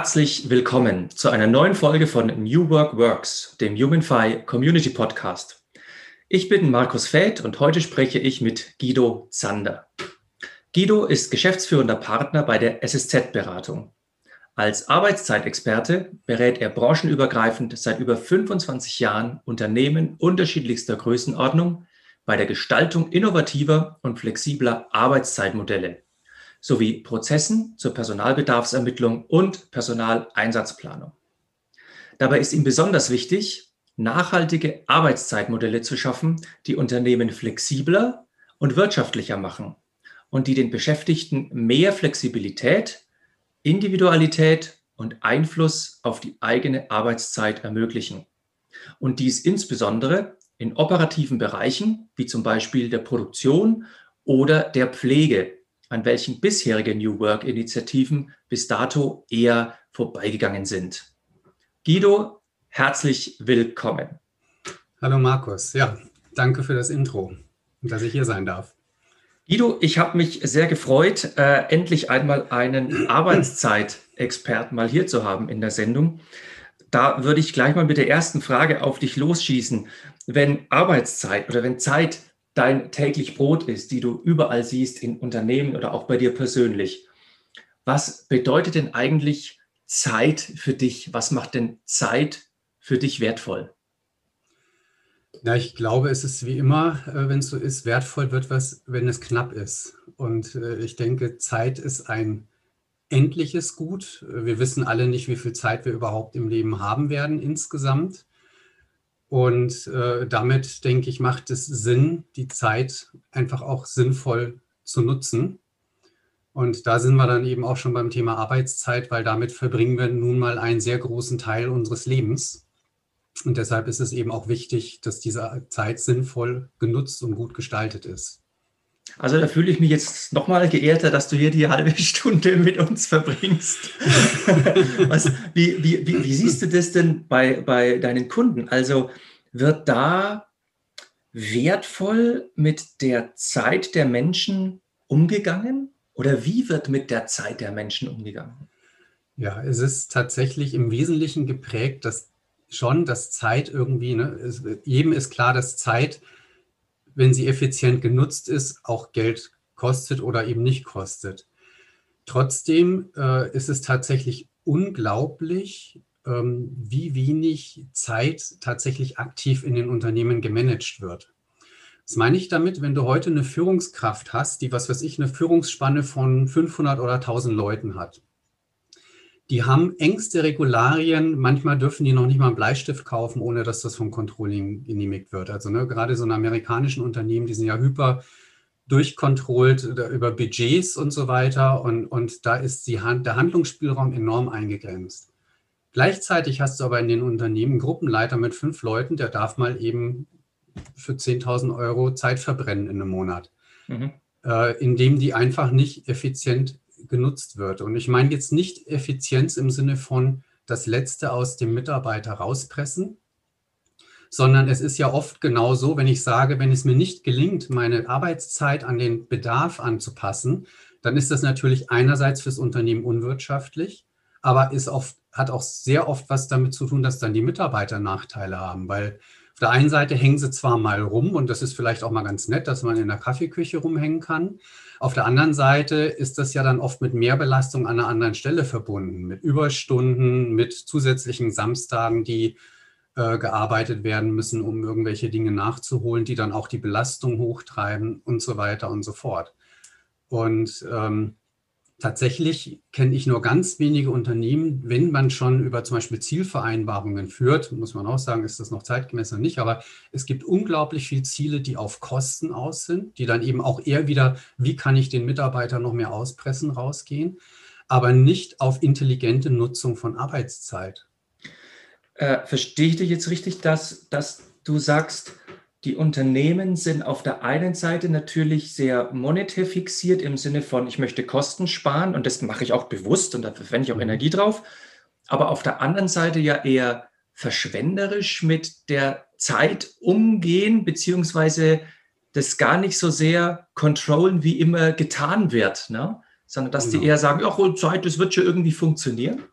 Herzlich willkommen zu einer neuen Folge von New Work Works, dem HumanFi Community Podcast. Ich bin Markus Fäth und heute spreche ich mit Guido Zander. Guido ist geschäftsführender Partner bei der SSZ-Beratung. Als Arbeitszeitexperte berät er branchenübergreifend seit über 25 Jahren Unternehmen unterschiedlichster Größenordnung bei der Gestaltung innovativer und flexibler Arbeitszeitmodelle sowie Prozessen zur Personalbedarfsermittlung und Personaleinsatzplanung. Dabei ist ihm besonders wichtig, nachhaltige Arbeitszeitmodelle zu schaffen, die Unternehmen flexibler und wirtschaftlicher machen und die den Beschäftigten mehr Flexibilität, Individualität und Einfluss auf die eigene Arbeitszeit ermöglichen. Und dies insbesondere in operativen Bereichen wie zum Beispiel der Produktion oder der Pflege an welchen bisherige New Work-Initiativen bis dato eher vorbeigegangen sind. Guido, herzlich willkommen. Hallo Markus, ja, danke für das Intro und dass ich hier sein darf. Guido, ich habe mich sehr gefreut, äh, endlich einmal einen Arbeitszeitexperten mal hier zu haben in der Sendung. Da würde ich gleich mal mit der ersten Frage auf dich losschießen. Wenn Arbeitszeit oder wenn Zeit dein täglich Brot ist, die du überall siehst in Unternehmen oder auch bei dir persönlich. Was bedeutet denn eigentlich Zeit für dich? Was macht denn Zeit für dich wertvoll? Ja, ich glaube, es ist wie immer, äh, wenn es so ist, wertvoll wird was, wenn es knapp ist. Und äh, ich denke, Zeit ist ein endliches Gut. Wir wissen alle nicht, wie viel Zeit wir überhaupt im Leben haben werden insgesamt. Und äh, damit, denke ich, macht es Sinn, die Zeit einfach auch sinnvoll zu nutzen. Und da sind wir dann eben auch schon beim Thema Arbeitszeit, weil damit verbringen wir nun mal einen sehr großen Teil unseres Lebens. Und deshalb ist es eben auch wichtig, dass diese Zeit sinnvoll genutzt und gut gestaltet ist. Also da fühle ich mich jetzt nochmal geehrter, dass du hier die halbe Stunde mit uns verbringst. Was, wie, wie, wie, wie, siehst du das denn bei, bei deinen Kunden? Also wird da wertvoll mit der Zeit der Menschen umgegangen? Oder wie wird mit der Zeit der Menschen umgegangen? Ja, es ist tatsächlich im Wesentlichen geprägt, dass schon das Zeit irgendwie, ne, es, jedem ist klar, dass Zeit wenn sie effizient genutzt ist, auch Geld kostet oder eben nicht kostet. Trotzdem äh, ist es tatsächlich unglaublich, ähm, wie wenig Zeit tatsächlich aktiv in den Unternehmen gemanagt wird. Das meine ich damit, wenn du heute eine Führungskraft hast, die, was weiß ich, eine Führungsspanne von 500 oder 1000 Leuten hat die haben engste Regularien. Manchmal dürfen die noch nicht mal einen Bleistift kaufen, ohne dass das vom Controlling genehmigt wird. Also ne, gerade so eine amerikanischen Unternehmen, die sind ja hyper durchkontrollt über Budgets und so weiter. Und, und da ist die Hand, der Handlungsspielraum enorm eingegrenzt. Gleichzeitig hast du aber in den Unternehmen Gruppenleiter mit fünf Leuten, der darf mal eben für 10.000 Euro Zeit verbrennen in einem Monat, mhm. äh, indem die einfach nicht effizient genutzt wird. Und ich meine jetzt nicht Effizienz im Sinne von das Letzte aus dem Mitarbeiter rauspressen, sondern es ist ja oft genau so, wenn ich sage, wenn es mir nicht gelingt, meine Arbeitszeit an den Bedarf anzupassen, dann ist das natürlich einerseits fürs Unternehmen unwirtschaftlich, aber ist oft, hat auch sehr oft was damit zu tun, dass dann die Mitarbeiter Nachteile haben, weil der einen Seite hängen sie zwar mal rum und das ist vielleicht auch mal ganz nett, dass man in der Kaffeeküche rumhängen kann, auf der anderen Seite ist das ja dann oft mit Mehrbelastung an einer anderen Stelle verbunden, mit Überstunden, mit zusätzlichen Samstagen, die äh, gearbeitet werden müssen, um irgendwelche Dinge nachzuholen, die dann auch die Belastung hochtreiben und so weiter und so fort. Und ähm, Tatsächlich kenne ich nur ganz wenige Unternehmen, wenn man schon über zum Beispiel Zielvereinbarungen führt, muss man auch sagen, ist das noch zeitgemäß oder nicht, aber es gibt unglaublich viele Ziele, die auf Kosten aus sind, die dann eben auch eher wieder, wie kann ich den Mitarbeiter noch mehr auspressen, rausgehen, aber nicht auf intelligente Nutzung von Arbeitszeit. äh, verstehe ich dich jetzt richtig, dass, dass du sagst, die Unternehmen sind auf der einen Seite natürlich sehr monetär fixiert im Sinne von, ich möchte Kosten sparen und das mache ich auch bewusst und da verwende ich auch mhm. Energie drauf, aber auf der anderen Seite ja eher verschwenderisch mit der Zeit umgehen, beziehungsweise das gar nicht so sehr kontrollen, wie immer getan wird, ne? sondern dass genau. die eher sagen, ja, Zeit, das wird schon irgendwie funktionieren.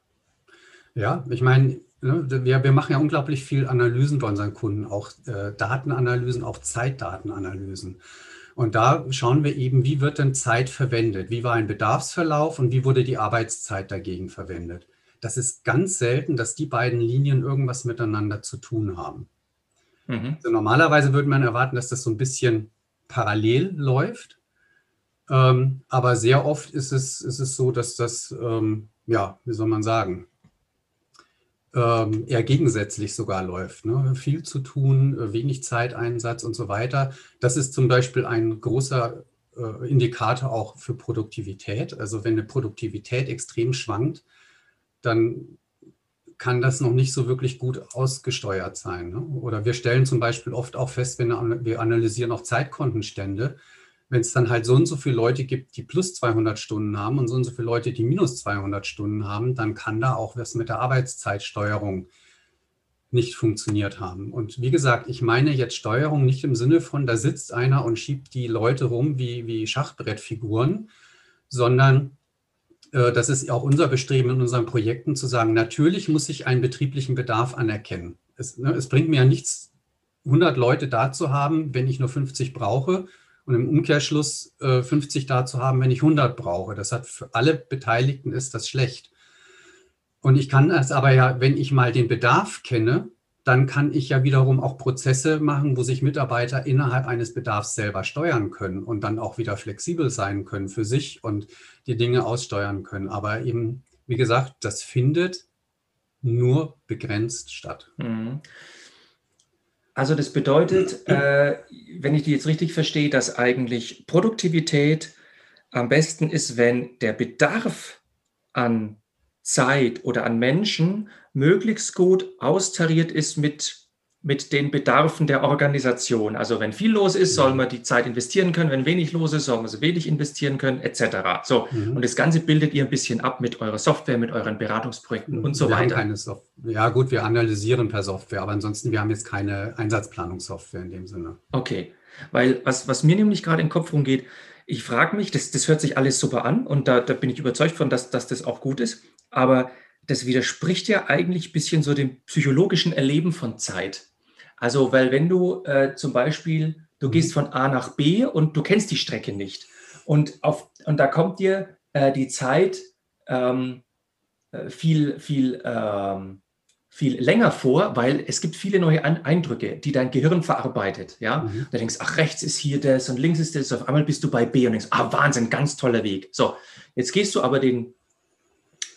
Ja, ich meine, ne, wir, wir machen ja unglaublich viel Analysen bei unseren Kunden, auch äh, Datenanalysen, auch Zeitdatenanalysen. Und da schauen wir eben, wie wird denn Zeit verwendet? Wie war ein Bedarfsverlauf und wie wurde die Arbeitszeit dagegen verwendet? Das ist ganz selten, dass die beiden Linien irgendwas miteinander zu tun haben. Mhm. Also normalerweise würde man erwarten, dass das so ein bisschen parallel läuft. Ähm, aber sehr oft ist es, ist es so, dass das, ähm, ja, wie soll man sagen, ähm, eher gegensätzlich sogar läuft. Ne? Viel zu tun, äh, wenig Zeiteinsatz und so weiter. Das ist zum Beispiel ein großer äh, Indikator auch für Produktivität. Also wenn eine Produktivität extrem schwankt, dann kann das noch nicht so wirklich gut ausgesteuert sein. Ne? Oder wir stellen zum Beispiel oft auch fest, wenn wir analysieren auch Zeitkontenstände, wenn es dann halt so und so viele Leute gibt, die plus 200 Stunden haben und so und so viele Leute, die minus 200 Stunden haben, dann kann da auch was mit der Arbeitszeitsteuerung nicht funktioniert haben. Und wie gesagt, ich meine jetzt Steuerung nicht im Sinne von, da sitzt einer und schiebt die Leute rum wie, wie Schachbrettfiguren, sondern äh, das ist auch unser Bestreben in unseren Projekten zu sagen, natürlich muss ich einen betrieblichen Bedarf anerkennen. Es, ne, es bringt mir ja nichts, 100 Leute da zu haben, wenn ich nur 50 brauche und im Umkehrschluss äh, 50 da zu haben, wenn ich 100 brauche. Das hat für alle Beteiligten ist das schlecht. Und ich kann es aber ja, wenn ich mal den Bedarf kenne, dann kann ich ja wiederum auch Prozesse machen, wo sich Mitarbeiter innerhalb eines Bedarfs selber steuern können und dann auch wieder flexibel sein können für sich und die Dinge aussteuern können. Aber eben, wie gesagt, das findet nur begrenzt statt. Mhm. Also das bedeutet, äh, wenn ich die jetzt richtig verstehe, dass eigentlich Produktivität am besten ist, wenn der Bedarf an Zeit oder an Menschen möglichst gut austariert ist mit, mit den Bedarfen der Organisation. Also wenn viel los ist, soll man die Zeit investieren können. Wenn wenig los ist, soll man so wenig investieren können, etc. So, mhm. und das Ganze bildet ihr ein bisschen ab mit eurer Software, mit euren Beratungsprojekten und so wir weiter. Haben keine ja gut, wir analysieren per Software, aber ansonsten, wir haben jetzt keine Einsatzplanungssoftware in dem Sinne. Okay, weil was, was mir nämlich gerade im Kopf rumgeht, ich frage mich, das, das hört sich alles super an und da, da bin ich überzeugt von, dass, dass das auch gut ist, aber das widerspricht ja eigentlich ein bisschen so dem psychologischen Erleben von Zeit. Also, weil wenn du äh, zum Beispiel, du gehst von A nach B und du kennst die Strecke nicht und, auf, und da kommt dir äh, die Zeit ähm, äh, viel, viel, ähm, viel länger vor, weil es gibt viele neue Eindrücke, die dein Gehirn verarbeitet. Ja, mhm. da denkst, ach, rechts ist hier das und links ist das. Auf einmal bist du bei B und denkst, ah, Wahnsinn, ganz toller Weg. So, jetzt gehst du aber den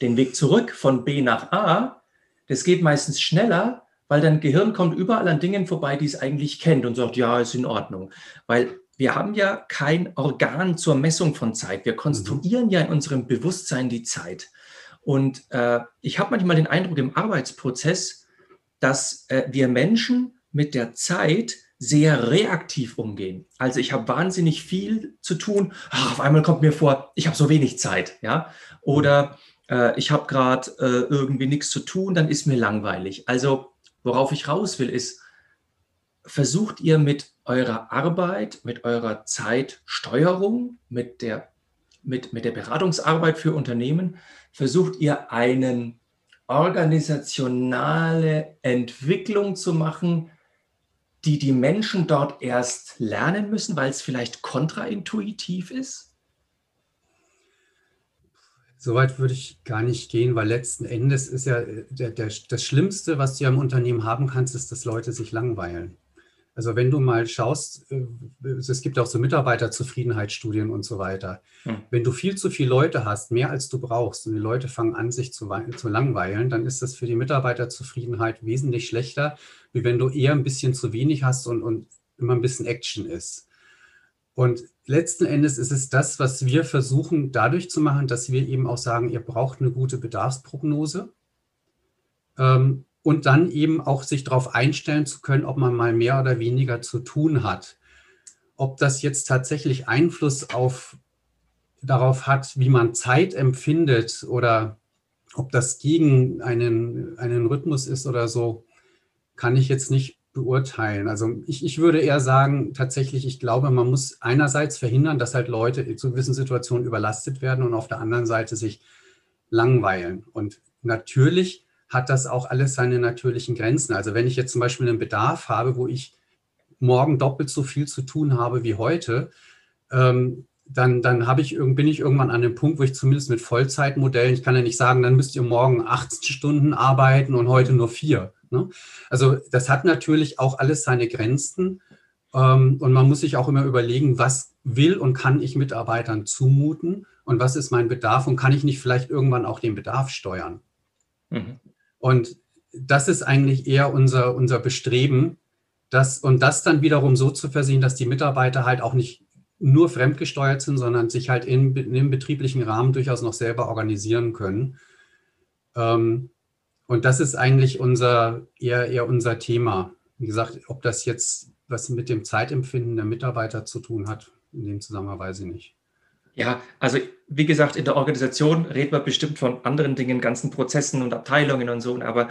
den Weg zurück von B nach A, das geht meistens schneller, weil dein Gehirn kommt überall an Dingen vorbei, die es eigentlich kennt und sagt, ja, ist in Ordnung. Weil wir haben ja kein Organ zur Messung von Zeit. Wir konstruieren mhm. ja in unserem Bewusstsein die Zeit. Und äh, ich habe manchmal den Eindruck im Arbeitsprozess, dass äh, wir Menschen mit der Zeit sehr reaktiv umgehen. Also ich habe wahnsinnig viel zu tun. Ach, auf einmal kommt mir vor, ich habe so wenig Zeit, ja. Oder äh, ich habe gerade äh, irgendwie nichts zu tun, dann ist mir langweilig. Also worauf ich raus will, ist, versucht ihr mit eurer Arbeit, mit eurer Zeitsteuerung, mit der, mit, mit der Beratungsarbeit für Unternehmen, versucht ihr eine organisationale Entwicklung zu machen, die die Menschen dort erst lernen müssen, weil es vielleicht kontraintuitiv ist? Soweit würde ich gar nicht gehen, weil letzten Endes ist ja äh, der, der, das Schlimmste, was du ja im Unternehmen haben kannst, ist, dass Leute sich langweilen. Also wenn du mal schaust, äh, es gibt auch so Mitarbeiterzufriedenheitsstudien und so weiter. Hm. Wenn du viel zu viele Leute hast, mehr als du brauchst, und die Leute fangen an, sich zu, zu langweilen, dann ist das für die Mitarbeiterzufriedenheit wesentlich schlechter, wie wenn du eher ein bisschen zu wenig hast und, und immer ein bisschen Action ist. Und letzten Endes ist es das, was wir versuchen dadurch zu machen, dass wir eben auch sagen, ihr braucht eine gute Bedarfsprognose. Ähm, und dann eben auch sich darauf einstellen zu können, ob man mal mehr oder weniger zu tun hat. Ob das jetzt tatsächlich Einfluss auf, darauf hat, wie man Zeit empfindet oder ob das gegen einen, einen Rhythmus ist oder so, kann ich jetzt nicht beurteilen. Also ich, ich würde eher sagen, tatsächlich, ich glaube, man muss einerseits verhindern, dass halt Leute zu gewissen Situationen überlastet werden und auf der anderen Seite sich langweilen. Und natürlich hat das auch alles seine natürlichen Grenzen. Also wenn ich jetzt zum Beispiel einen Bedarf habe, wo ich morgen doppelt so viel zu tun habe wie heute, ähm, dann, dann habe ich, bin ich irgendwann an dem Punkt, wo ich zumindest mit Vollzeitmodellen, ich kann ja nicht sagen, dann müsst ihr morgen 18 Stunden arbeiten und heute nur vier. Ne? Also das hat natürlich auch alles seine Grenzen. Ähm, und man muss sich auch immer überlegen, was will und kann ich Mitarbeitern zumuten und was ist mein Bedarf und kann ich nicht vielleicht irgendwann auch den Bedarf steuern. Mhm. Und das ist eigentlich eher unser, unser Bestreben, das, und das dann wiederum so zu versehen, dass die Mitarbeiter halt auch nicht nur fremdgesteuert sind, sondern sich halt in, in dem betrieblichen Rahmen durchaus noch selber organisieren können. Ähm, und das ist eigentlich unser, eher, eher unser Thema. Wie gesagt, ob das jetzt was mit dem Zeitempfinden der Mitarbeiter zu tun hat, in dem Zusammenhang weiß ich nicht. Ja, also wie gesagt, in der Organisation reden wir bestimmt von anderen Dingen, ganzen Prozessen und Abteilungen und so. Aber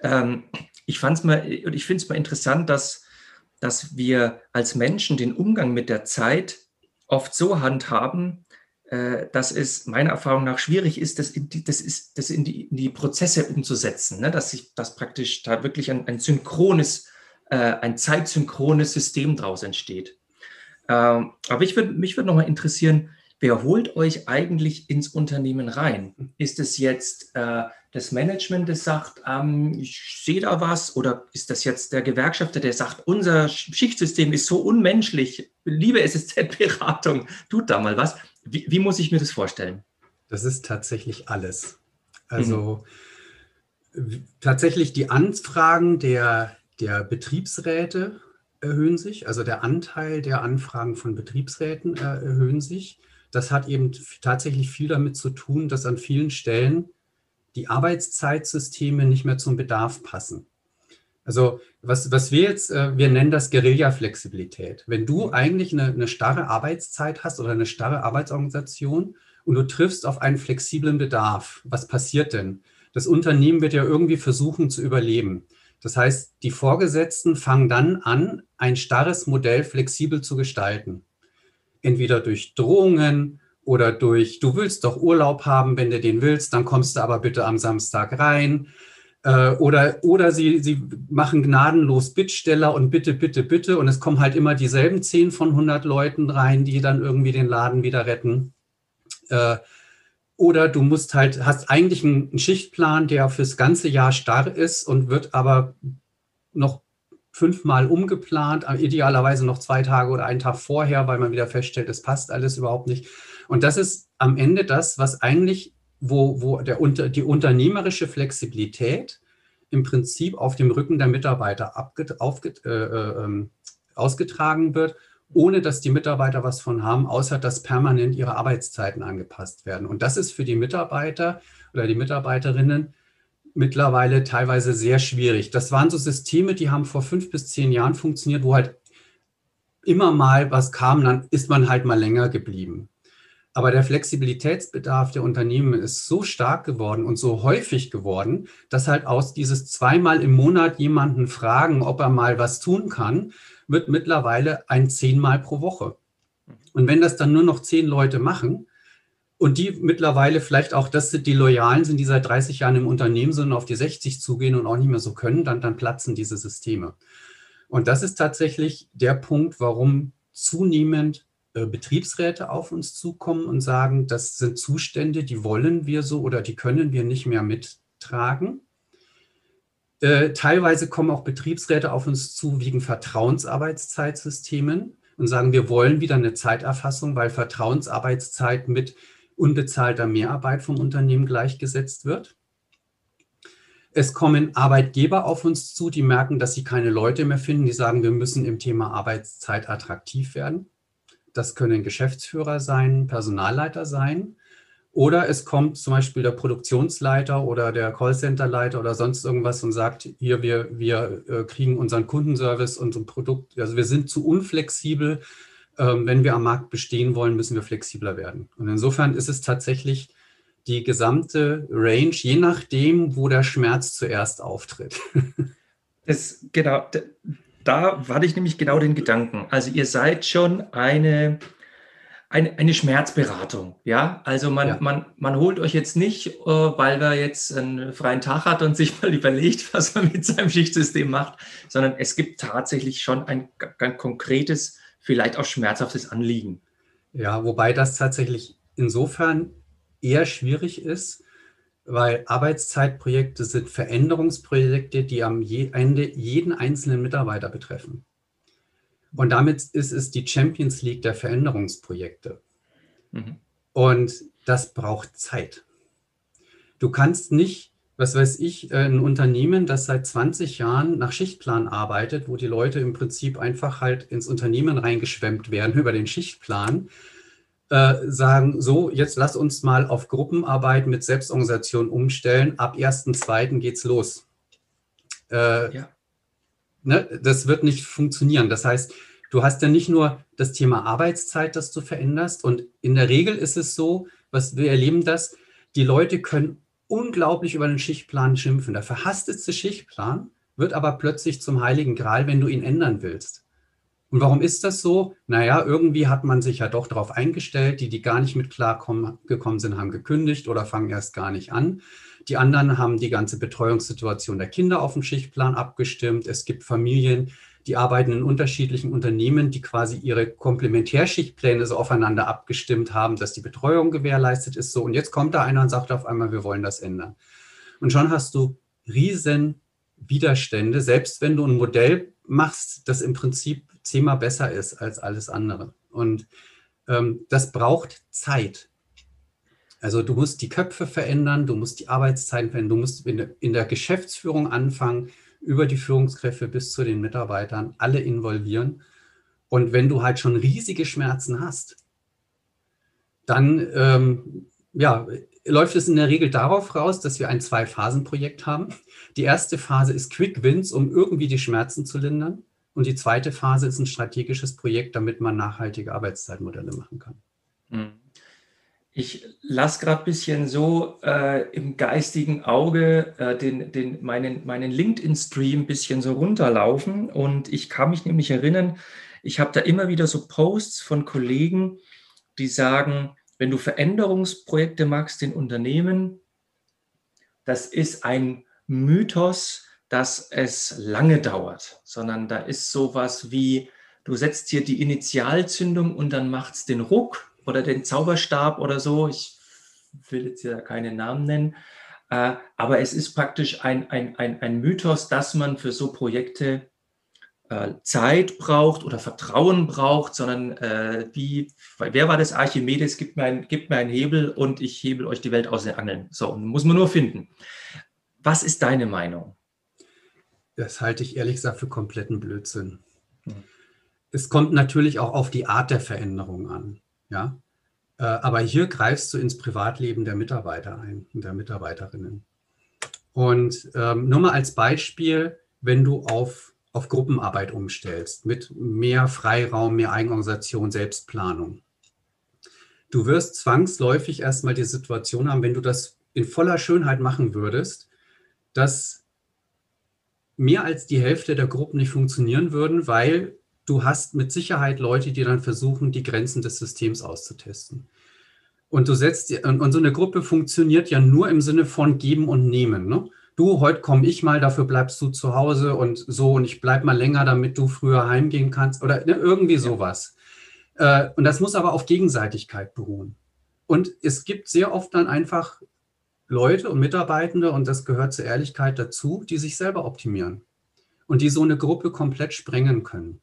ähm, ich fand es mal ich finde es mal interessant, dass, dass wir als Menschen den Umgang mit der Zeit oft so handhaben, dass es meiner Erfahrung nach schwierig ist, das in die, das ist, das in die, in die Prozesse umzusetzen. Ne? Dass sich das praktisch da wirklich ein, ein synchrones, äh, ein zeitsynchrones System daraus entsteht. Ähm, aber ich würd, mich würde nochmal interessieren, Wer holt euch eigentlich ins Unternehmen rein? Ist es jetzt äh, das Management, das sagt, ähm, ich sehe da was? Oder ist das jetzt der Gewerkschafter, der sagt, unser Schichtsystem ist so unmenschlich, liebe SSZ-Beratung, tut da mal was? Wie, wie, muss ich mir das vorstellen? Das ist tatsächlich alles. Also mhm. tatsächlich die Anfragen der, der Betriebsräte erhöhen sich, also der Anteil der Anfragen von Betriebsräten äh, erhöhen sich. Das hat eben tatsächlich viel damit zu tun, dass an vielen Stellen die Arbeitszeitsysteme nicht mehr zum Bedarf passen. Also was, was wir jetzt, äh, wir nennen das Guerilla-Flexibilität. Wenn du eigentlich eine, eine starre Arbeitszeit hast oder eine starre Arbeitsorganisation und du triffst auf einen flexiblen Bedarf, was passiert denn? Das Unternehmen wird ja irgendwie versuchen zu überleben. Das heißt, die Vorgesetzten fangen dann an, ein starres Modell flexibel zu gestalten entweder durch Drohungen oder durch, du willst doch Urlaub haben, wenn du den willst, dann kommst du aber bitte am Samstag rein. Äh, oder, oder sie, sie machen gnadenlos Bittsteller und bitte, bitte, bitte. Und es kommen halt immer dieselben 10 von 100 Leuten rein, die dann irgendwie den Laden wieder retten. Äh, oder du musst halt, hast eigentlich einen Schichtplan, der fürs ganze Jahr starr ist und wird aber noch fünfmal umgeplant, äh, idealerweise noch zwei Tage oder einen Tag vorher, weil man wieder feststellt, es passt alles überhaupt nicht. Und das ist am Ende das, was eigentlich, wo, wo der, die unternehmerische Flexibilität im Prinzip auf dem Rücken der Mitarbeiter abget, aufget, äh, äh, ähm, ausgetragen wird, ohne dass die Mitarbeiter was von haben, außer dass permanent ihre Arbeitszeiten angepasst werden. Und das ist für die Mitarbeiter oder die Mitarbeiterinnen mittlerweile teilweise sehr schwierig. Das waren so Systeme, die haben vor fünf bis zehn Jahren funktioniert, wo halt immer mal was kam, dann ist man halt mal länger geblieben. Aber der Flexibilitätsbedarf der Unternehmen ist so stark geworden und so häufig geworden, dass halt aus dieses zweimal im Monat jemanden fragen, ob er mal was tun kann, wird mittlerweile ein zehnmal pro Woche. Und wenn das dann nur noch zehn Leute machen, und die mittlerweile vielleicht auch, das sind die Loyalen sind, die seit 30 Jahren im Unternehmen sind und auf die 60 zugehen und auch nicht mehr so können, dann, dann platzen diese Systeme. Und das ist tatsächlich der Punkt, warum zunehmend Betriebsräte auf uns zukommen und sagen, das sind Zustände, die wollen wir so oder die können wir nicht mehr mittragen. Äh, teilweise kommen auch Betriebsräte auf uns zu wegen Vertrauensarbeitszeitsystemen und sagen, wir wollen wieder eine Zeiterfassung, weil Vertrauensarbeitszeit mit unbezahlter Mehrarbeit vom Unternehmen gleichgesetzt wird. Es kommen Arbeitgeber auf uns zu, die merken, dass sie keine Leute mehr finden, die sagen, wir müssen im Thema Arbeitszeit attraktiv werden. Das können Geschäftsführer sein, Personalleiter sein. Oder es kommt zum Beispiel der Produktionsleiter oder der Callcenterleiter oder sonst irgendwas und sagt, hier, wir, wir äh, kriegen unseren Kundenservice, unser Produkt, also wir sind zu unflexibel. Ähm, wenn wir am Markt bestehen wollen, müssen wir flexibler werden. Und insofern ist es tatsächlich die gesamte Range, je nachdem, wo der Schmerz zuerst auftritt. Das, genau, da hatte ich nämlich genau den Gedanken. Also ihr seid schon eine eine, eine Schmerzberatung. Ja, also man, ja. man, man holt euch jetzt nicht, äh, weil er jetzt einen freien Tag hat und sich mal überlegt, was er mit seinem Schichtsystem macht, sondern es gibt tatsächlich schon ein ganz konkretes, vielleicht auch schmerzhaftes Anliegen. Ja, wobei das tatsächlich insofern eher schwierig ist, weil Arbeitszeitprojekte sind Veränderungsprojekte, die am Ende jeden einzelnen Mitarbeiter betreffen. Und damit ist es die Champions League der Veränderungsprojekte. Mhm. Und das braucht Zeit. Du kannst nicht, was weiß ich, äh, ein Unternehmen, das seit 20 Jahren nach Schichtplan arbeitet, wo die Leute im Prinzip einfach halt ins Unternehmen reingeschwemmt werden über den Schichtplan, äh, sagen, so, jetzt lass uns mal auf Gruppenarbeit mit Selbstorganisation umstellen. Ab 1.2. geht's los. Äh, ja ne, das wird nicht funktionieren. Das heißt, du hast ja nicht nur das Thema Arbeitszeit, das du veränderst. Und in der Regel ist es so, was wir erleben das, die Leute können unglaublich über den Schichtplan schimpfen. Der verhastetste Schichtplan wird aber plötzlich zum heiligen Gral, wenn du ihn ändern willst. Und warum ist das so? Naja, irgendwie hat man sich ja doch darauf eingestellt. Die, die gar nicht mit klar gekommen sind, haben gekündigt oder fangen erst gar nicht an. Die anderen haben die ganze Betreuungssituation der Kinder auf dem Schichtplan abgestimmt. Es gibt Familien, die arbeiten in unterschiedlichen Unternehmen, die quasi ihre Komplementärschichtpläne so aufeinander abgestimmt haben, dass die Betreuung gewährleistet ist. So, und jetzt kommt da einer und sagt auf einmal, wir wollen das ändern. Und schon hast du riesen Widerstände, selbst wenn du ein Modell machst, das im Prinzip zehnmal besser ist als alles andere. Und ähm, das braucht Zeit. Also du musst die Köpfe verändern, du musst die Arbeitszeiten verändern, du musst in der Geschäftsführung anfangen, über die Führungskräfte bis zu den Mitarbeitern, alle involvieren. Und wenn du halt schon riesige Schmerzen hast, dann ähm, ja, läuft es in der Regel darauf raus, dass wir ein Zwei-Phasen-Projekt haben. Die erste Phase ist Quick Wins, um irgendwie die Schmerzen zu lindern. Und die zweite Phase ist ein strategisches Projekt, damit man nachhaltige Arbeitszeitmodelle machen kann. Mhm. Ich lasse gerade ein bisschen so äh, im geistigen Auge äh, den, den, meinen, meinen LinkedIn-Stream ein bisschen so runterlaufen. Und ich kann mich nämlich erinnern, ich habe da immer wieder so Posts von Kollegen, die sagen, wenn du Veränderungsprojekte machst in Unternehmen, das ist ein Mythos, dass es lange dauert, sondern da ist sowas wie, du setzt hier die Initialzündung und dann macht es den Ruck oder den Zauberstab oder so. Ich will jetzt ja keine Namen nennen. Äh, aber es ist praktisch ein, ein, ein, ein Mythos, dass man für so Projekte äh, Zeit braucht oder Vertrauen braucht, sondern äh, wie, wer war das? Archimedes, gibt mir, ein, gibt mir einen Hebel und ich hebel euch die Welt aus den Angeln. So, muss man nur finden. Was ist deine Meinung? Das halte ich ehrlich gesagt für kompletten Blödsinn. Hm. Es kommt natürlich auch auf die Art der Veränderung an. Ja? Äh, aber hier greifst du ins Privatleben der Mitarbeiter ein und der Mitarbeiterinnen. Und ähm, nur mal als Beispiel, wenn du auf, auf Gruppenarbeit umstellst, mit mehr Freiraum, mehr Eigenorganisation, Selbstplanung. Du wirst zwangsläufig erstmal die Situation haben, wenn du das in voller Schönheit machen würdest, dass mehr als die Hälfte der Gruppen nicht funktionieren würden, weil du hast mit Sicherheit Leute, die dann versuchen, die Grenzen des Systems auszutesten. Und du setzt, und so eine Gruppe funktioniert ja nur im Sinne von geben und nehmen. Ne? Du, heute komme ich mal, dafür bleibst du zu Hause und so und ich bleibe mal länger, damit du früher heimgehen kannst oder ne, irgendwie sowas. Äh, und das muss aber auf Gegenseitigkeit beruhen. Und es gibt sehr oft dann einfach Leute und Mitarbeitende, und das gehört zur Ehrlichkeit dazu, die sich selber optimieren und die so eine Gruppe komplett sprengen können.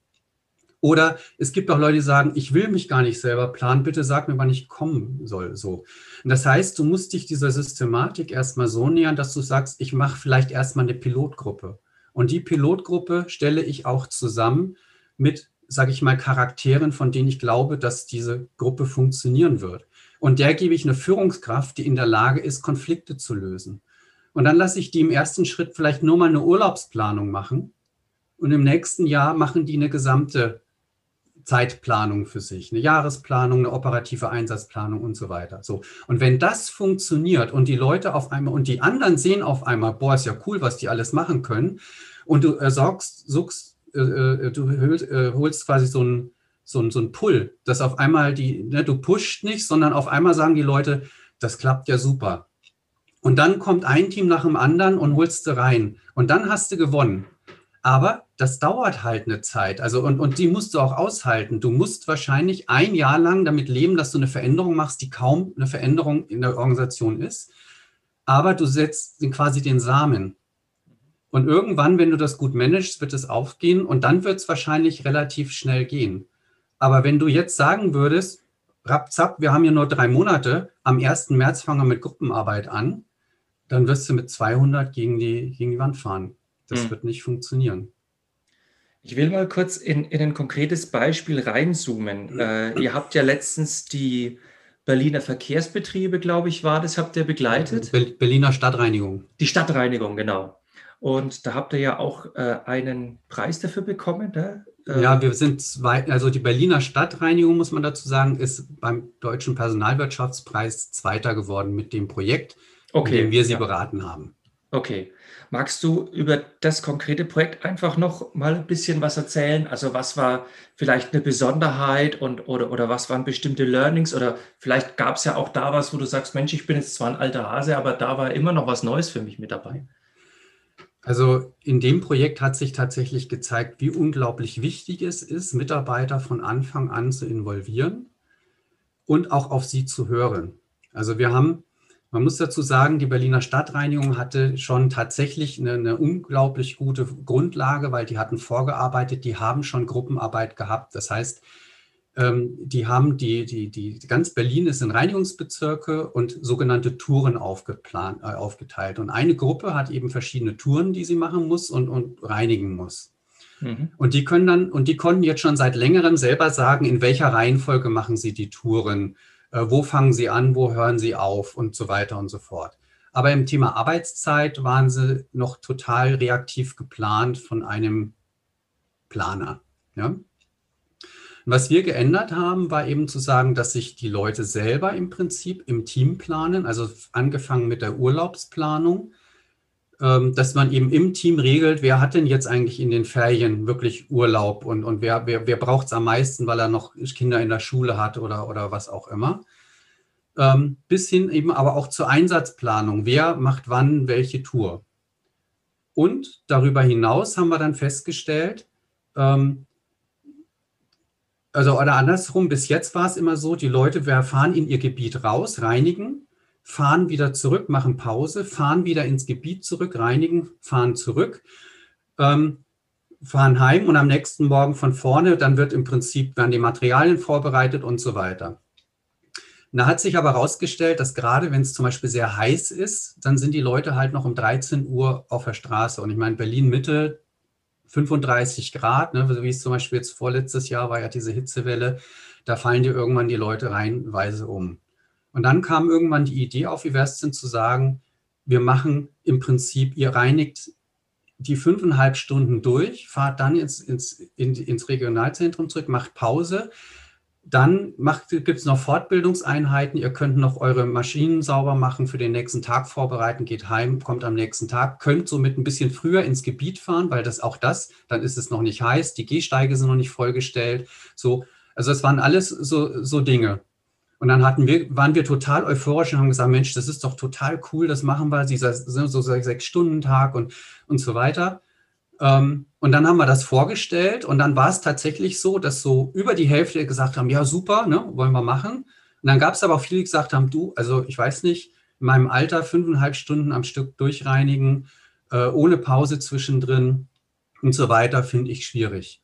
Oder es gibt auch Leute, die sagen, ich will mich gar nicht selber planen, bitte sag mir, wann ich kommen soll. So. Das heißt, du musst dich dieser Systematik erstmal so nähern, dass du sagst, ich mache vielleicht erstmal eine Pilotgruppe. Und die Pilotgruppe stelle ich auch zusammen mit sage ich mal, Charakteren, von denen ich glaube, dass diese Gruppe funktionieren wird. Und der gebe ich eine Führungskraft, die in der Lage ist, Konflikte zu lösen. Und dann lasse ich die im ersten Schritt vielleicht nur mal eine Urlaubsplanung machen. Und im nächsten Jahr machen die eine gesamte Zeitplanung für sich, eine Jahresplanung, eine operative Einsatzplanung und so weiter. So. Und wenn das funktioniert und die Leute auf einmal und die anderen sehen auf einmal, boah, ist ja cool, was die alles machen können, und du äh, suchst, äh, äh du holst, äh, holst quasi so ein, so ein, so ein Pull, dass auf einmal die, ne, du pusht nicht, sondern auf einmal sagen die Leute, das klappt ja super. Und dann kommt ein Team nach dem anderen und holst du rein. Und dann hast du gewonnen. Aber das dauert halt eine Zeit. Also, und, und die musst du auch aushalten. Du musst wahrscheinlich ein Jahr lang damit leben, dass du eine Veränderung machst, die kaum eine Veränderung in der Organisation ist. Aber du setzt quasi den Samen. Und irgendwann, wenn du das gut managst, wird es aufgehen und dann wird es wahrscheinlich relativ schnell gehen. Aber wenn du jetzt sagen würdest, rapzapp, wir haben ja nur drei Monate, am 1. März fangen wir mit Gruppenarbeit an, dann wirst du mit 200 gegen die, gegen die Wand fahren. Das hm. wird nicht funktionieren. Ich will mal kurz in, in ein konkretes Beispiel reinzoomen. Äh, ihr habt ja letztens die Berliner Verkehrsbetriebe, glaube ich, war das, habt ihr begleitet? Berliner Stadtreinigung. Die Stadtreinigung, genau. Und da habt ihr ja auch äh, einen Preis dafür bekommen. Ne? Äh, ja, wir sind zwei, also die Berliner Stadtreinigung, muss man dazu sagen, ist beim Deutschen Personalwirtschaftspreis Zweiter geworden mit dem Projekt, okay, in dem wir sie ja. beraten haben. Okay. Magst du über das konkrete Projekt einfach noch mal ein bisschen was erzählen? Also was war vielleicht eine Besonderheit und oder, oder was waren bestimmte Learnings? Oder vielleicht gab es ja auch da was, wo du sagst, Mensch, ich bin jetzt zwar ein alter Hase, aber da war immer noch was Neues für mich mit dabei. Also in dem Projekt hat sich tatsächlich gezeigt, wie unglaublich wichtig es ist, Mitarbeiter von Anfang an zu involvieren und auch auf sie zu hören. Also wir haben man muss dazu sagen, die Berliner Stadtreinigung hatte schon tatsächlich eine, eine, unglaublich gute Grundlage, weil die hatten vorgearbeitet, die haben schon Gruppenarbeit gehabt. Das heißt, die haben die, die, die, ganz Berlin ist in Reinigungsbezirke und sogenannte Touren aufgeplant, äh, aufgeteilt. Und eine Gruppe hat eben verschiedene Touren, die sie machen muss und, und reinigen muss. Mhm. Und die können dann, und die konnten jetzt schon seit längerem selber sagen, in welcher Reihenfolge machen sie die Touren äh, wo fangen Sie an, wo hören Sie auf und so weiter und so fort. Aber im Thema Arbeitszeit waren sie noch total reaktiv geplant von einem Planer. Ja? Was wir geändert haben, war eben zu sagen, dass sich die Leute selber im Prinzip im Team planen, also angefangen mit der Urlaubsplanung, ähm, dass man eben im Team regelt, wer hat denn jetzt eigentlich in den Ferien wirklich Urlaub und, und wer, wer, wer braucht es am meisten, weil er noch Kinder in der Schule hat oder, oder was auch immer. Ähm, bis hin eben aber auch zur Einsatzplanung. Wer macht wann welche Tour? Und darüber hinaus haben wir dann festgestellt, ähm, also oder andersrum, bis jetzt war es immer so, die Leute fahren in ihr Gebiet raus, reinigen, fahren wieder zurück, machen Pause, fahren wieder ins Gebiet zurück, reinigen, fahren zurück, ähm, fahren heim und am nächsten Morgen von vorne, dann wird im Prinzip, werden die Materialien vorbereitet und so weiter. Da hat sich aber herausgestellt, dass gerade wenn es zum Beispiel sehr heiß ist, dann sind die Leute halt noch um 13 Uhr auf der Straße. Und ich meine, Berlin Mitte 35 Grad, ne, wie es zum Beispiel jetzt vorletztes Jahr war ja diese Hitzewelle, da fallen dir irgendwann die Leute reihenweise um. Und dann kam irgendwann die Idee auf, wie wäre es denn zu sagen, wir machen im Prinzip, ihr reinigt die fünfeinhalb Stunden durch, fahrt dann ins, ins, in, ins Regionalzentrum zurück, macht Pause, dann gibt es noch Fortbildungseinheiten. Ihr könnt noch eure Maschinen sauber machen, für den nächsten Tag vorbereiten, geht heim, kommt am nächsten Tag, könnt somit ein bisschen früher ins Gebiet fahren, weil das auch das, dann ist es noch nicht heiß, die Gehsteige sind noch nicht vollgestellt. So, also es waren alles so, so Dinge. Und dann hatten wir, waren wir total euphorisch und haben gesagt, Mensch, das ist doch total cool, das machen wir, dieser so Sechs-Stunden-Tag und, und so weiter. Ähm, und dann haben wir das vorgestellt und dann war es tatsächlich so, dass so über die Hälfte gesagt haben, ja super, ne, wollen wir machen. Und dann gab es aber auch viele, die gesagt haben, du, also ich weiß nicht, in meinem Alter fünfeinhalb Stunden am Stück durchreinigen, äh, ohne Pause zwischendrin und so weiter, finde ich schwierig.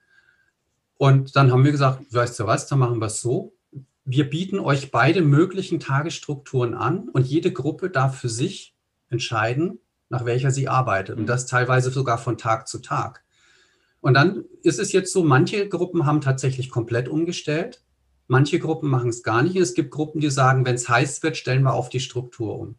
Und dann haben wir gesagt, weißt du was, dann machen wir es so wir bieten euch beide möglichen Tagesstrukturen an und jede Gruppe darf für sich entscheiden, nach welcher sie arbeitet und das teilweise sogar von Tag zu Tag. Und dann ist es jetzt so, manche Gruppen haben tatsächlich komplett umgestellt. Manche Gruppen machen es gar nicht. Es gibt Gruppen, die sagen, wenn es heiß wird, stellen wir auf die Struktur um.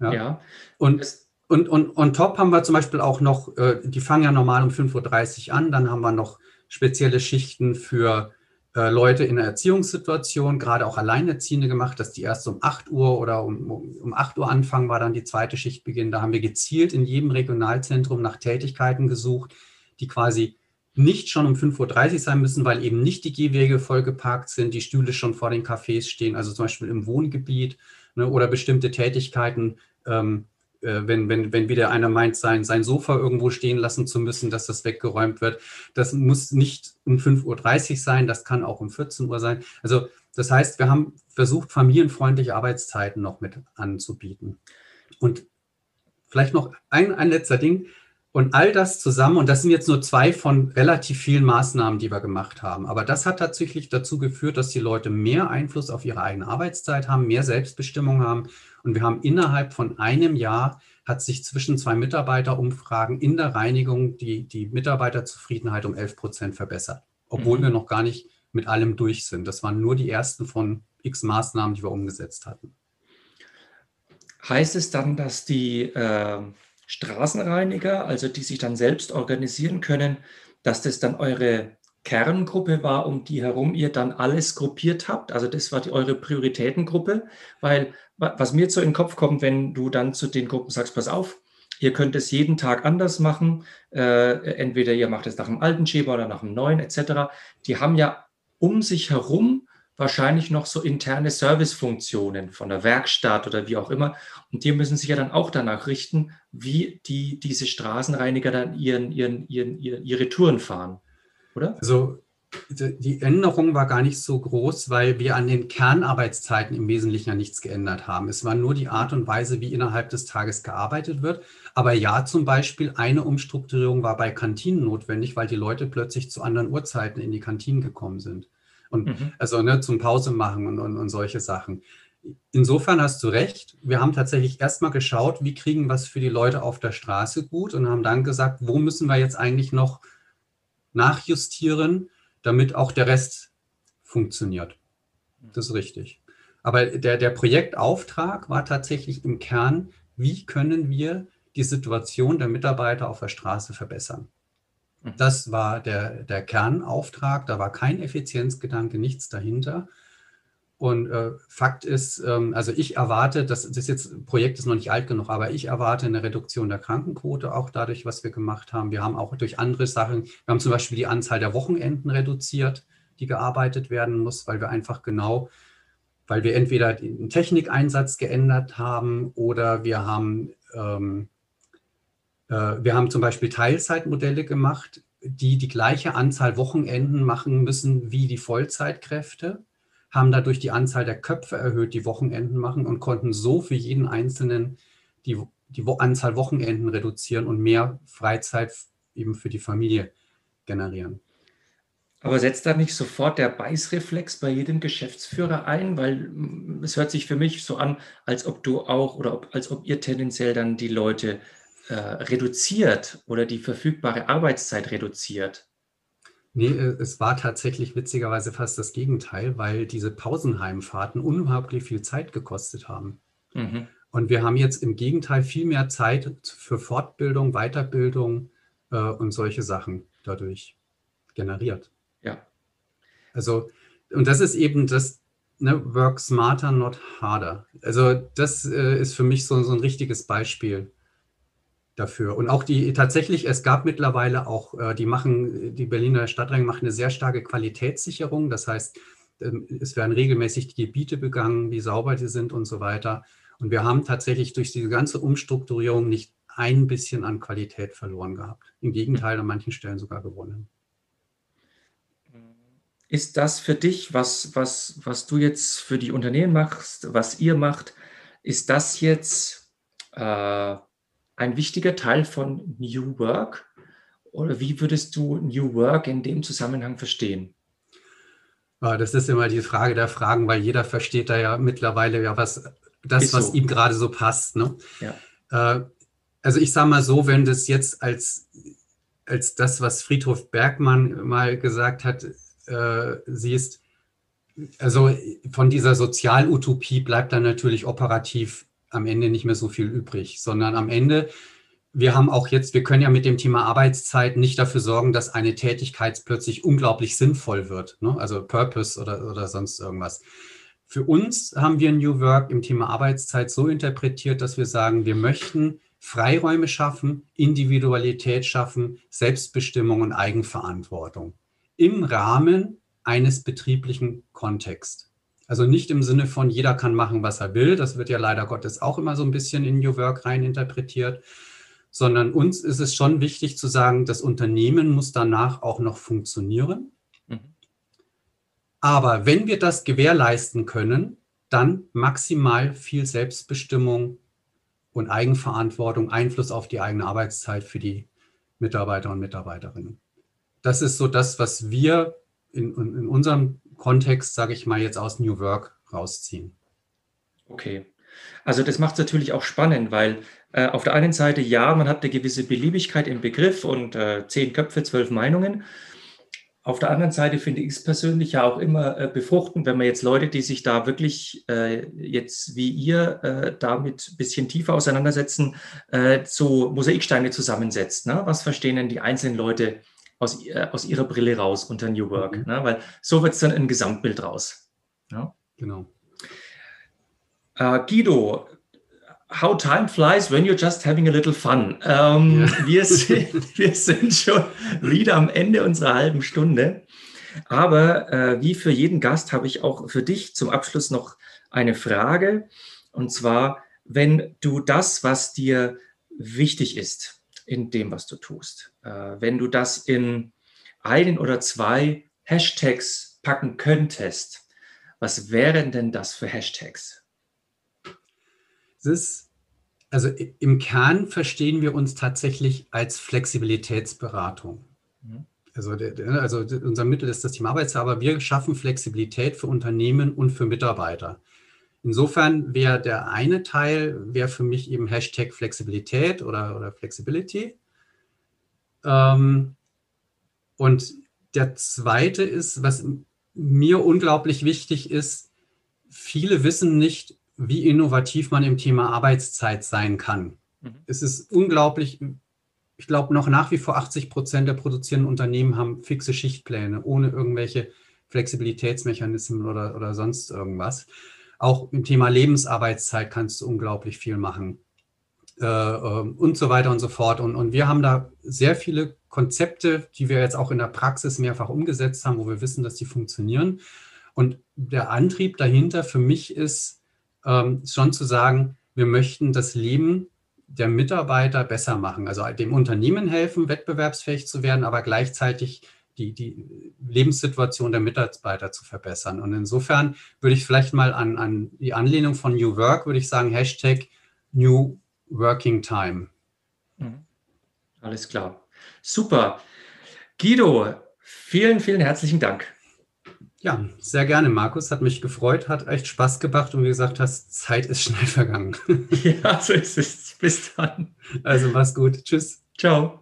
Ja. ja. Und, und, und, und top haben wir zum Beispiel auch noch, äh, die fangen ja normal um 5.30 Uhr an, dann haben wir noch spezielle Schichten für Leute in der Erziehungssituation, gerade auch Alleinerziehende gemacht, dass die erst um 8 Uhr oder um, um 8 Uhr anfangen, war dann die zweite Schichtbeginn. Da haben wir gezielt in jedem Regionalzentrum nach Tätigkeiten gesucht, die quasi nicht schon um 5.30 Uhr sein müssen, weil eben nicht die Gehwege vollgeparkt sind, die Stühle schon vor den Cafés stehen, also zum Beispiel im Wohngebiet ne, oder bestimmte Tätigkeiten ähm, äh, wenn, wenn, wenn wieder einer meint, sein, sein Sofa irgendwo stehen lassen zu müssen, dass das weggeräumt wird. Das muss nicht um 5.30 Uhr sein, das kann auch um 14 Uhr sein. Also das heißt, wir haben versucht, familienfreundliche Arbeitszeiten noch mit anzubieten. Und vielleicht noch ein, ein letzter Ding. Und all das zusammen, und das sind jetzt nur zwei von relativ vielen Maßnahmen, die wir gemacht haben, aber das hat tatsächlich dazu geführt, dass die Leute mehr Einfluss auf ihre eigene Arbeitszeit haben, mehr Selbstbestimmung haben. Und wir haben innerhalb von einem Jahr hat sich zwischen zwei Mitarbeiterumfragen in der Reinigung die, die Mitarbeiterzufriedenheit um 11 Prozent verbessert, obwohl mhm. wir noch gar nicht mit allem durch sind. Das waren nur die ersten von x Maßnahmen, die wir umgesetzt hatten. Heißt es dann, dass die äh Straßenreiniger, also die sich dann selbst organisieren können, dass das dann eure Kerngruppe war, um die herum ihr dann alles gruppiert habt. Also das war die, eure Prioritätengruppe, weil was mir so in den Kopf kommt, wenn du dann zu den Gruppen sagst, pass auf, ihr könnt es jeden Tag anders machen, äh, entweder ihr macht es nach einem alten Schema oder nach einem neuen etc. Die haben ja um sich herum wahrscheinlich noch so interne Servicefunktionen von der Werkstatt oder wie auch immer. Und die müssen sich ja dann auch danach richten, wie die, diese Straßenreiniger dann ihren, ihren, ihren, ihre Touren fahren, oder? Also die Änderung war gar nicht so groß, weil wir an den Kernarbeitszeiten im Wesentlichen ja nichts geändert haben. Es war nur die Art und Weise, wie innerhalb des Tages gearbeitet wird. Aber ja, zum Beispiel eine Umstrukturierung war bei Kantinen notwendig, weil die Leute plötzlich zu anderen Uhrzeiten in die Kantinen gekommen sind. Und mhm. also ne, zum Pause machen und, und, und solche Sachen. Insofern hast du recht. Wir haben tatsächlich erstmal geschaut, wie kriegen wir es für die Leute auf der Straße gut und haben dann gesagt, wo müssen wir jetzt eigentlich noch nachjustieren, damit auch der Rest funktioniert. Das ist richtig. Aber der, der Projektauftrag war tatsächlich im Kern, wie können wir die Situation der Mitarbeiter auf der Straße verbessern. Mhm. Das war der, der Kernauftrag. Da war kein Effizienzgedanke, nichts dahinter. Und äh, Fakt ist, ähm, also ich erwarte, das, das jetzt, Projekt ist noch nicht alt genug, aber ich erwarte eine Reduktion der Krankenquote auch dadurch, was wir gemacht haben. Wir haben auch durch andere Sachen, wir haben zum Beispiel die Anzahl der Wochenenden reduziert, die gearbeitet werden muss, weil wir einfach genau, weil wir entweder den Technikeinsatz geändert haben oder wir haben ähm, äh, wir haben zum Beispiel Teilzeitmodelle gemacht, die die gleiche Anzahl Wochenenden machen müssen wie die Vollzeitkräfte, haben dadurch die Anzahl der Köpfe erhöht, die Wochenenden machen und konnten so für jeden Einzelnen die, die Anzahl Wochenenden reduzieren und mehr Freizeit eben für die Familie generieren. Aber setzt da nicht sofort der Beißreflex bei jedem Geschäftsführer ein? Weil es hört sich für mich so an, als ob du auch oder ob, als ob ihr tendenziell dann die Leute äh, reduziert oder die verfügbare Arbeitszeit reduziert? Nee, äh, es war tatsächlich witzigerweise fast das Gegenteil, weil diese Pausenheimfahrten unglaublich viel Zeit gekostet haben. Mhm. Und wir haben jetzt im Gegenteil viel mehr Zeit für Fortbildung, Weiterbildung äh, und solche Sachen dadurch generiert. Ja. Also, und das ist eben das, ne, work smarter, not harder. Also, das äh, ist für mich so, so ein richtiges Beispiel dafür. Und auch die tatsächlich, es gab mittlerweile auch, äh, die machen, die Berliner Stadtreinigung macht eine sehr starke Qualitätssicherung. Das heißt, ähm, es werden regelmäßig die Gebiete begangen, wie sauber die sind und so weiter. Und wir haben tatsächlich durch diese ganze Umstrukturierung nicht ein bisschen an Qualität verloren gehabt. Im Gegenteil, an manchen Stellen sogar gewonnen. Ist das für dich, was, was, was du jetzt für die Unternehmen machst, was ihr macht, ist das jetzt äh, ein wichtiger Teil von New Work? Oder wie würdest du New Work in dem Zusammenhang verstehen? Das ist immer die Frage der Fragen, weil jeder versteht da ja mittlerweile ja was, das, so. was ihm gerade so passt. Ne? Ja. Äh, also ich sage mal so, wenn das jetzt als, als das, was Friedhof Bergmann mal gesagt hat, äh, siehst, also von dieser Sozialutopie bleibt dann natürlich operativ am Ende nicht mehr so viel übrig, sondern am Ende, wir haben auch jetzt, wir können ja mit dem Thema Arbeitszeit nicht dafür sorgen, dass eine Tätigkeit plötzlich unglaublich sinnvoll wird, ne? also Purpose oder, oder sonst irgendwas. Für uns haben wir New Work im Thema Arbeitszeit so interpretiert, dass wir sagen, wir möchten Freiräume schaffen, Individualität schaffen, Selbstbestimmung und Eigenverantwortung im Rahmen eines betrieblichen Kontexts. Also nicht im Sinne von jeder kann machen, was er will. Das wird ja leider Gottes auch immer so ein bisschen in New Work rein interpretiert. Sondern uns ist es schon wichtig zu sagen, das Unternehmen muss danach auch noch funktionieren. Mhm. Aber wenn wir das gewährleisten können, dann maximal viel Selbstbestimmung und Eigenverantwortung, Einfluss auf die eigene Arbeitszeit für die Mitarbeiter und Mitarbeiterinnen. Das ist so das, was wir in, in unserem Kontext, sage ich mal, jetzt aus New Work rausziehen. Okay. Also das macht es natürlich auch spannend, weil äh, auf der einen Seite ja, man hat eine gewisse Beliebigkeit im Begriff und äh, zehn Köpfe, zwölf Meinungen. Auf der anderen Seite finde ich es persönlich ja auch immer äh, befruchtend, wenn man jetzt Leute, die sich da wirklich äh, jetzt wie ihr äh, damit ein bisschen tiefer auseinandersetzen, äh, so Mosaiksteine zusammensetzt. Ne? Was verstehen denn die einzelnen Leute aus, äh, aus ihrer Brille raus unter New Work, mhm. ne? weil so wird es dann ein Gesamtbild raus. Ja? Genau. Äh, Guido, how time flies when you're just having a little fun. Ähm, ja. wir, sind, wir sind schon wieder am Ende unserer halben Stunde. Aber äh, wie für jeden Gast habe ich auch für dich zum Abschluss noch eine Frage. Und zwar, wenn du das, was dir wichtig ist, in dem, was du tust. Äh, wenn du das in einen oder zwei Hashtags packen könntest, was wären denn das für Hashtags? Es ist, also im Kern verstehen wir uns tatsächlich als Flexibilitätsberatung. Mhm. Also, also unser Mittel ist das Thema Arbeitszeit, aber wir schaffen Flexibilität für Unternehmen und für Mitarbeiter. Insofern wäre der eine Teil, wäre für mich eben Hashtag Flexibilität oder, oder Flexibility. Ähm, und der zweite ist, was mir unglaublich wichtig ist, viele wissen nicht, wie innovativ man im Thema Arbeitszeit sein kann. Mhm. Es ist unglaublich, ich glaube, noch nach wie vor 80 Prozent der produzierenden Unternehmen haben fixe Schichtpläne, ohne irgendwelche Flexibilitätsmechanismen oder, oder sonst irgendwas. Auch im Thema Lebensarbeitszeit kannst du unglaublich viel machen äh, ähm, und so weiter und so fort. Und, und wir haben da sehr viele Konzepte, die wir jetzt auch in der Praxis mehrfach umgesetzt haben, wo wir wissen, dass die funktionieren. Und der Antrieb dahinter für mich ist ähm, schon zu sagen, wir möchten das Leben der Mitarbeiter besser machen, also dem Unternehmen helfen, wettbewerbsfähig zu werden, aber gleichzeitig die, die Lebenssituation der Mitarbeiter zu verbessern. Und insofern würde ich vielleicht mal an, an die Anlehnung von New Work, würde ich sagen, Hashtag New Working Time. Mhm. Alles klar. Super. Guido, vielen, vielen herzlichen Dank. Ja, sehr gerne, Markus. Hat mich gefreut, hat echt Spaß gemacht und wie gesagt hast, Zeit ist schnell vergangen. Ja, so ist es. Bis dann. Also mach's gut. Tschüss. Ciao.